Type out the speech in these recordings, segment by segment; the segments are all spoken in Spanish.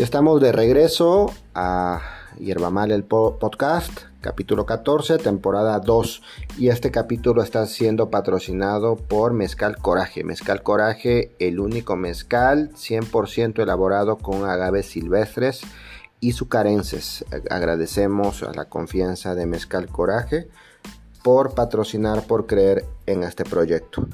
Ya estamos de regreso a Hierba Mal el podcast, capítulo 14, temporada 2. Y este capítulo está siendo patrocinado por Mezcal Coraje. Mezcal Coraje, el único mezcal 100% elaborado con agaves silvestres y sucarenses. Agradecemos a la confianza de Mezcal Coraje por patrocinar, por creer en este proyecto.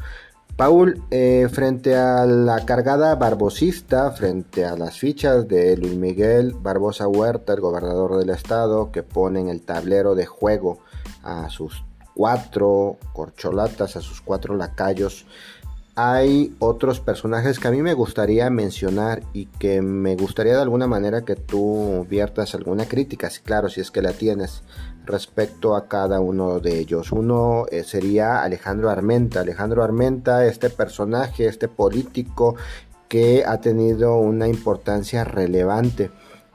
Paul, eh, frente a la cargada barbosista, frente a las fichas de Luis Miguel Barbosa Huerta, el gobernador del estado, que pone en el tablero de juego a sus cuatro corcholatas, a sus cuatro lacayos, hay otros personajes que a mí me gustaría mencionar y que me gustaría de alguna manera que tú viertas alguna crítica, si claro, si es que la tienes respecto a cada uno de ellos. Uno eh, sería Alejandro Armenta. Alejandro Armenta, este personaje, este político que ha tenido una importancia relevante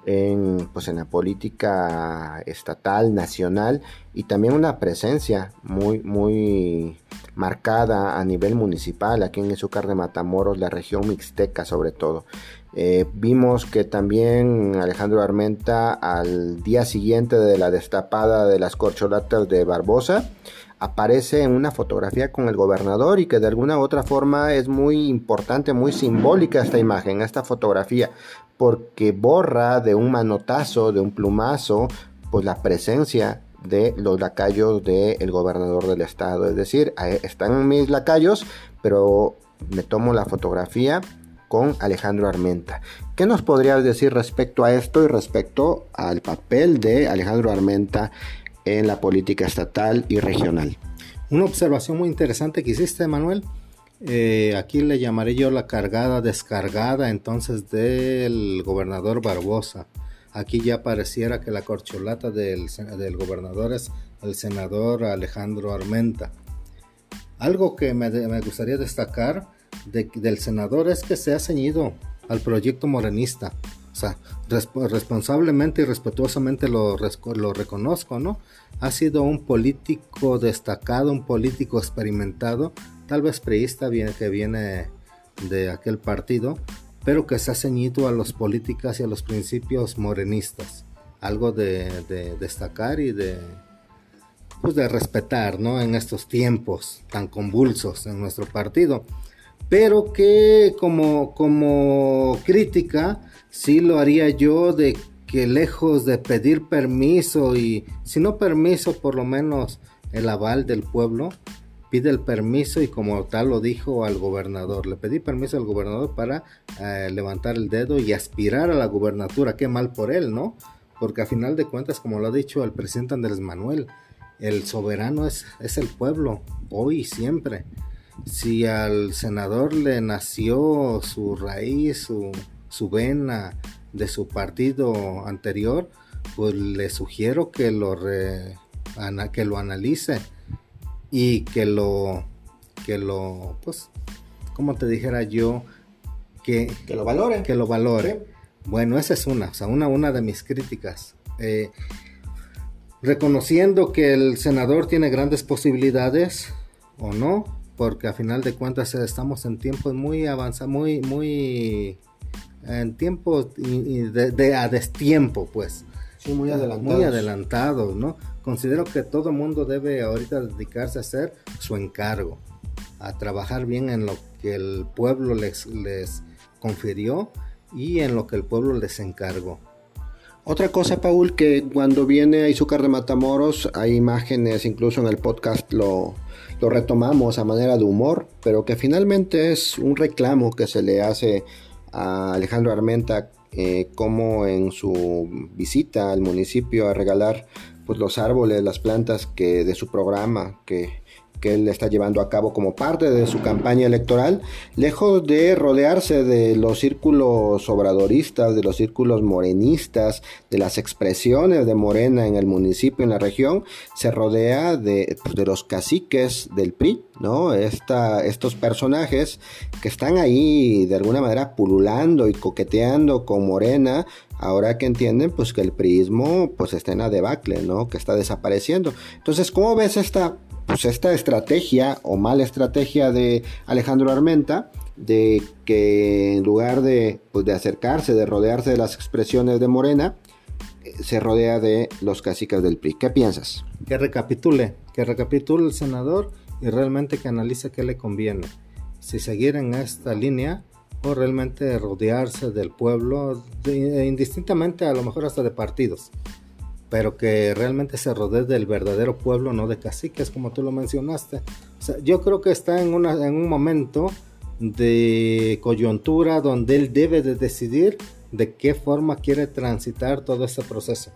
en, pues, en la política estatal, nacional y también una presencia muy, muy marcada a nivel municipal aquí en Izúcar de Matamoros, la región mixteca sobre todo. Eh, vimos que también Alejandro Armenta al día siguiente de la destapada de las corcholatas de Barbosa aparece en una fotografía con el gobernador y que de alguna u otra forma es muy importante, muy simbólica esta imagen, esta fotografía, porque borra de un manotazo, de un plumazo, pues la presencia de los lacayos del gobernador del estado. Es decir, están mis lacayos, pero me tomo la fotografía con Alejandro Armenta. ¿Qué nos podrías decir respecto a esto y respecto al papel de Alejandro Armenta en la política estatal y regional? Una observación muy interesante que hiciste, Manuel. Eh, aquí le llamaré yo la cargada descargada entonces del gobernador Barbosa. Aquí ya pareciera que la corcholata del, gobernador es el senador Alejandro Armenta. Algo que me, gustaría destacar del senador es que se ha ceñido al proyecto morenista. O sea, responsablemente y respetuosamente lo, reconozco, ¿no? Ha sido un político destacado, un político experimentado, tal vez priista que viene de aquel partido, pero que se ha ceñido a los políticas y a los principios morenistas. Algo de, destacar y de, pues de respetar ¿no? en estos tiempos tan convulsos en nuestro partido. Pero que como, como crítica sí lo haría yo de que lejos de pedir permiso y si no permiso por lo menos el aval del pueblo, pide el permiso y como tal lo dijo al gobernador. Le pedí permiso al gobernador para eh, levantar el dedo y aspirar a la gubernatura. Qué mal por él, ¿no? Porque a final de cuentas, como lo ha dicho el presidente Andrés Manuel, el soberano es, es el pueblo, hoy y siempre. Si al senador le nació su raíz, su, su vena de su partido anterior, pues le sugiero que lo, que lo analice y que lo, que lo, pues, como te dijera yo, que, que lo valore. Que lo valore. Bueno, esa es una, o sea, una, una de mis críticas. Eh, reconociendo que el senador tiene grandes posibilidades o no, porque a final de cuentas estamos en tiempos muy avanzados, muy, muy, en tiempos de, de a destiempo, pues. Sí, muy adelantados. Muy adelantados, ¿no? Considero que todo mundo debe ahorita dedicarse a hacer su encargo, a trabajar bien en lo que el pueblo les, les confirió y en lo que el pueblo les encargó. Otra cosa, Paul, que cuando viene a Izúcar de Matamoros hay imágenes, incluso en el podcast lo, lo retomamos a manera de humor, pero que finalmente es un reclamo que se le hace a Alejandro Armenta eh, como en su visita al municipio a regalar pues, los árboles, las plantas que de su programa que que él está llevando a cabo como parte de su campaña electoral, lejos de rodearse de los círculos obradoristas, de los círculos morenistas, de las expresiones de Morena en el municipio, en la región, se rodea de, pues, de los caciques del PRI, ¿no? Estos personajes que están ahí de alguna manera pululando y coqueteando con Morena, ahora que entienden pues que el priismo pues está en la debacle, ¿no? Que está desapareciendo. Entonces, ¿cómo ves esta pues esta estrategia o mala estrategia de Alejandro Armenta de que en lugar de, pues, de acercarse, de rodearse de las expresiones de Morena, eh, se rodea de los caciques del PRI. ¿Qué piensas? Que recapitule, que recapitule el senador y realmente que analice qué le conviene. Si seguir en esta línea o realmente rodearse del pueblo, e indistintamente a lo mejor hasta de partidos, pero que realmente se rodee del verdadero pueblo, no de caciques, como tú lo mencionaste. yo creo que está en, una, en un momento de coyuntura donde él debe de decidir de qué forma quiere transitar todo este proceso,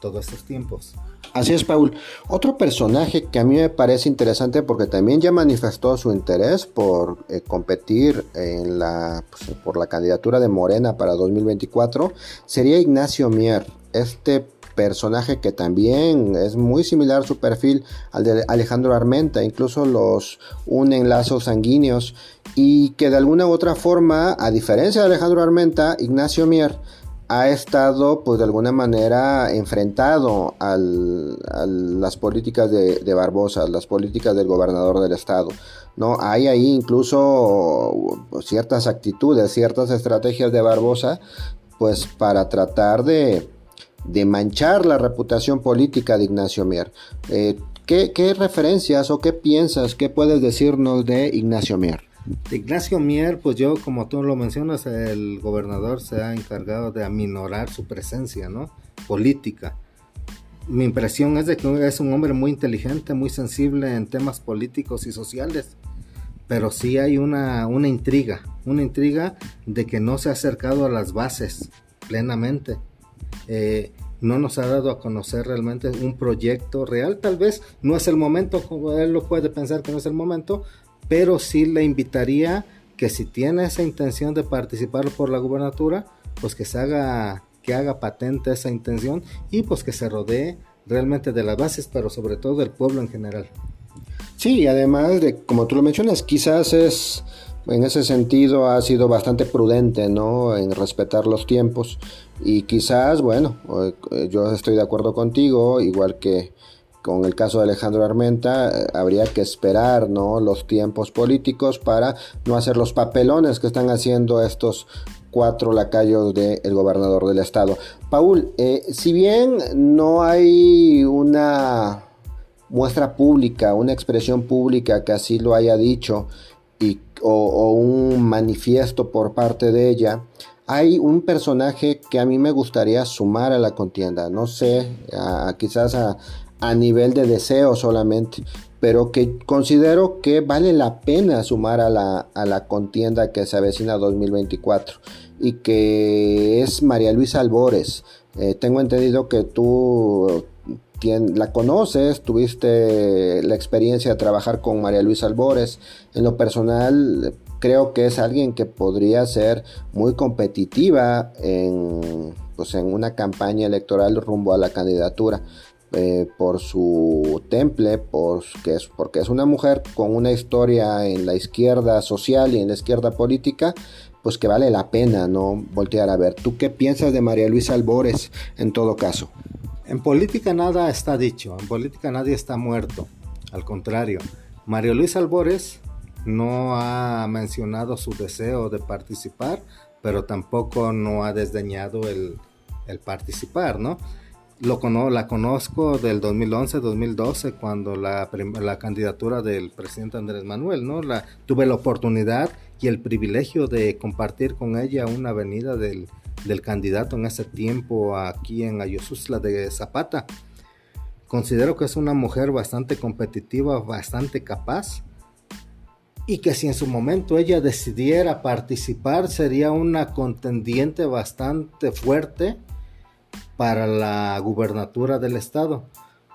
todos estos tiempos. Así es, Paul. Otro personaje que a mí me parece interesante porque también ya manifestó su interés por eh, competir pues, por la candidatura de Morena para 2024 sería Ignacio Mier. Este personaje que también es muy similar su perfil al de Alejandro Armenta, incluso los unen lazos sanguíneos y que de alguna u otra forma, a diferencia de Alejandro Armenta, Ignacio Mier ha estado pues de alguna manera enfrentado a las políticas de, de, Barbosa, las políticas del gobernador del estado. ¿no? Hay ahí incluso pues, ciertas actitudes, ciertas estrategias de Barbosa pues para tratar de, de manchar la reputación política de Ignacio Mier. Eh, ¿qué, referencias o qué piensas, qué puedes decirnos de Ignacio Mier? Ignacio Mier, pues yo, como tú lo mencionas, el gobernador se ha encargado de aminorar su presencia, ¿no? Política. Mi impresión es de que es un hombre muy inteligente, muy sensible en temas políticos y sociales, pero sí hay una, una intriga, una intriga de que no se ha acercado a las bases plenamente eh, no nos ha dado a conocer realmente un proyecto real. Tal vez no es el momento, como él lo puede pensar que no es el momento, pero sí le invitaría que si tiene esa intención de participar por la gubernatura, pues que se haga, que haga patente esa intención y pues que se rodee realmente de las bases, pero sobre todo del pueblo en general. Sí, además de, como tú lo mencionas, quizás es en ese sentido ha sido bastante prudente, ¿no? En respetar los tiempos y quizás, bueno, eh, yo estoy de acuerdo contigo, igual que con el caso de Alejandro Armenta, eh, habría que esperar, ¿no? Los tiempos políticos para no hacer los papelones que están haciendo estos cuatro lacayos del gobernador del estado. Paul, eh, si bien no hay una muestra pública, una expresión pública que así lo haya dicho, y, o, un manifiesto por parte de ella, hay un personaje que a mí me gustaría sumar a la contienda, no sé, quizás a, a, nivel de deseo solamente, pero que considero que vale la pena sumar a la, a la contienda que se avecina 2024 y que es María Luisa Albores. Eh, tengo entendido que tú la conoces, tuviste la experiencia de trabajar con María Luisa Albores. En lo personal, creo que es alguien que podría ser muy competitiva en, pues, en una campaña electoral rumbo a la candidatura. Eh, por su temple, porque es, porque es una mujer con una historia en la izquierda social y en la izquierda política, pues que vale la pena no voltear a ver. ¿Tú qué piensas de María Luisa Albores en todo caso? En política nada está dicho, en política nadie está muerto. Al contrario, Mario Luis Albores no ha mencionado su deseo de participar, pero tampoco no ha desdeñado el, participar, ¿no? Lo la conozco del 2011-2012, cuando la, la, candidatura del presidente Andrés Manuel, ¿no? La, tuve la oportunidad y el privilegio de compartir con ella una avenida del, del candidato en ese tiempo aquí en Ayosusla de Zapata. Considero que es una mujer bastante competitiva, bastante capaz y que si en su momento ella decidiera participar sería una contendiente bastante fuerte para la gubernatura del estado.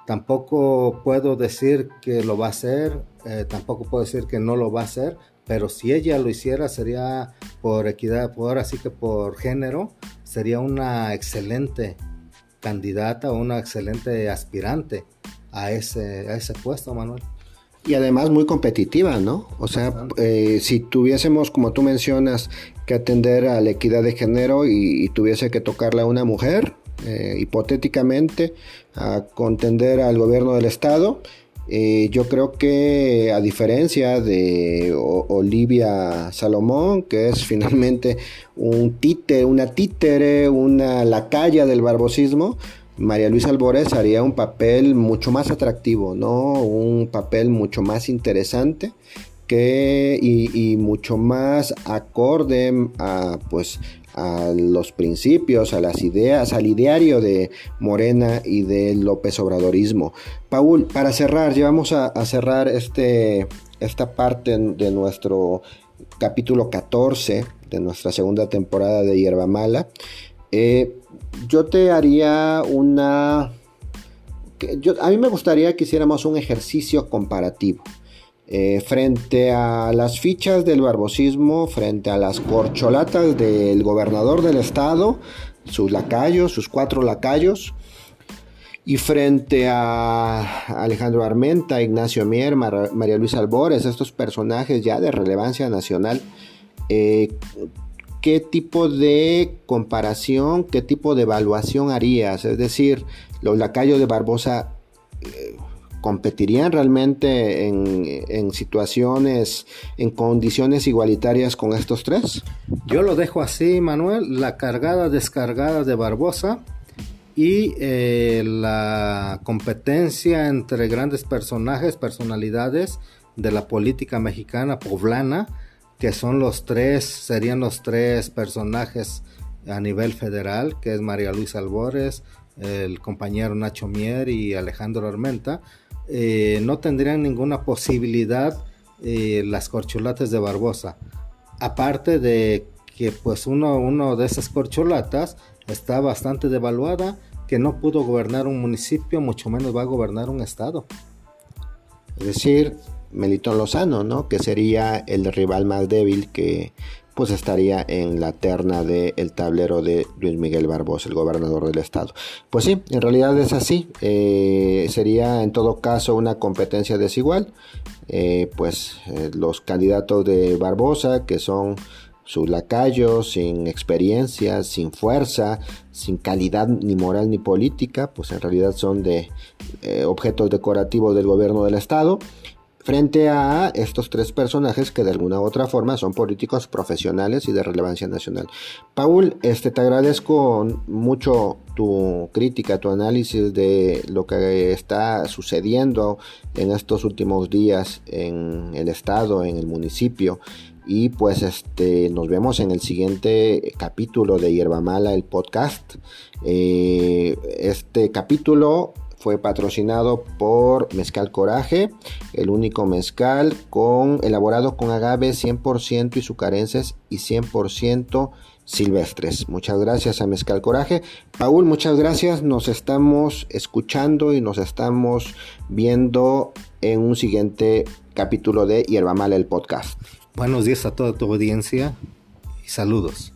Tampoco puedo decir que lo va a hacer, eh, tampoco puedo decir que no lo va a hacer, pero si ella lo hiciera sería por equidad, por así que por género, sería una excelente candidata o una excelente aspirante a ese, a ese puesto, Manuel. Y además muy competitiva, ¿no? O sea, eh, si tuviésemos, como tú mencionas, que atender a la equidad de género y, tuviese que tocarle a una mujer, eh, hipotéticamente, a contender al gobierno del Estado, Eh, yo creo que a diferencia de Olivia Salomón, que es finalmente un títere, una títere, una lacaya del barbosismo, María Luisa Albores haría un papel mucho más atractivo, ¿no? Un papel mucho más interesante que, y, y mucho más acorde a, pues, a los principios, a las ideas, al ideario de Morena y de López Obradorismo. Paul, para cerrar, llevamos a, cerrar este, esta parte de nuestro capítulo 14 de nuestra segunda temporada de Hierba Mala. Eh, yo te haría una... A mí me gustaría que hiciéramos un ejercicio comparativo. Eh, frente a las fichas del barbosismo, frente a las corcholatas del gobernador del estado, sus lacayos, sus cuatro lacayos, y frente a Alejandro Armenta, Ignacio Mier, María Luisa Albores, estos personajes ya de relevancia nacional, eh, ¿qué tipo de comparación, qué tipo de evaluación harías? Es decir, los lacayos de Barbosa eh, competirían realmente en, situaciones, en condiciones igualitarias con estos tres? Yo lo dejo así, Manuel, la cargada descargada de Barbosa y eh, la competencia entre grandes personajes, personalidades de la política mexicana poblana, que son los tres, serían los tres personajes a nivel federal, que es María Luisa Albores, el compañero Nacho Mier y Alejandro Armenta, eh, no tendrían ninguna posibilidad eh, las corcholatas de Barbosa. Aparte de que pues uno, uno de esas corcholatas está bastante devaluada, que no pudo gobernar un municipio, mucho menos va a gobernar un estado. Es decir, Melitón Lozano, ¿no? Que sería el rival más débil que pues estaría en la terna del tablero de Luis Miguel Barbosa, el gobernador del estado. Pues sí, en realidad es así. Eh, sería en todo caso una competencia desigual. Eh, pues eh, los candidatos de Barbosa, que son sus lacayos, sin experiencia, sin fuerza, sin calidad ni moral ni política, pues en realidad son de objetos decorativos del gobierno del estado frente a estos tres personajes que de alguna u otra forma son políticos profesionales y de relevancia nacional. Paul, este, te agradezco mucho tu crítica, tu análisis de lo que está sucediendo en estos últimos días en el estado, en el municipio. Y pues este, nos vemos en el siguiente capítulo de Hierba Mala, el podcast. Eh, este capítulo fue patrocinado por Mezcal Coraje, el único mezcal con, elaborado con agave 100% izucarenses y 100% silvestres. Muchas gracias a Mezcal Coraje. Paul, muchas gracias. Nos estamos escuchando y nos estamos viendo en un siguiente capítulo de Hierba Mala, el podcast. Buenos días a toda tu audiencia y saludos.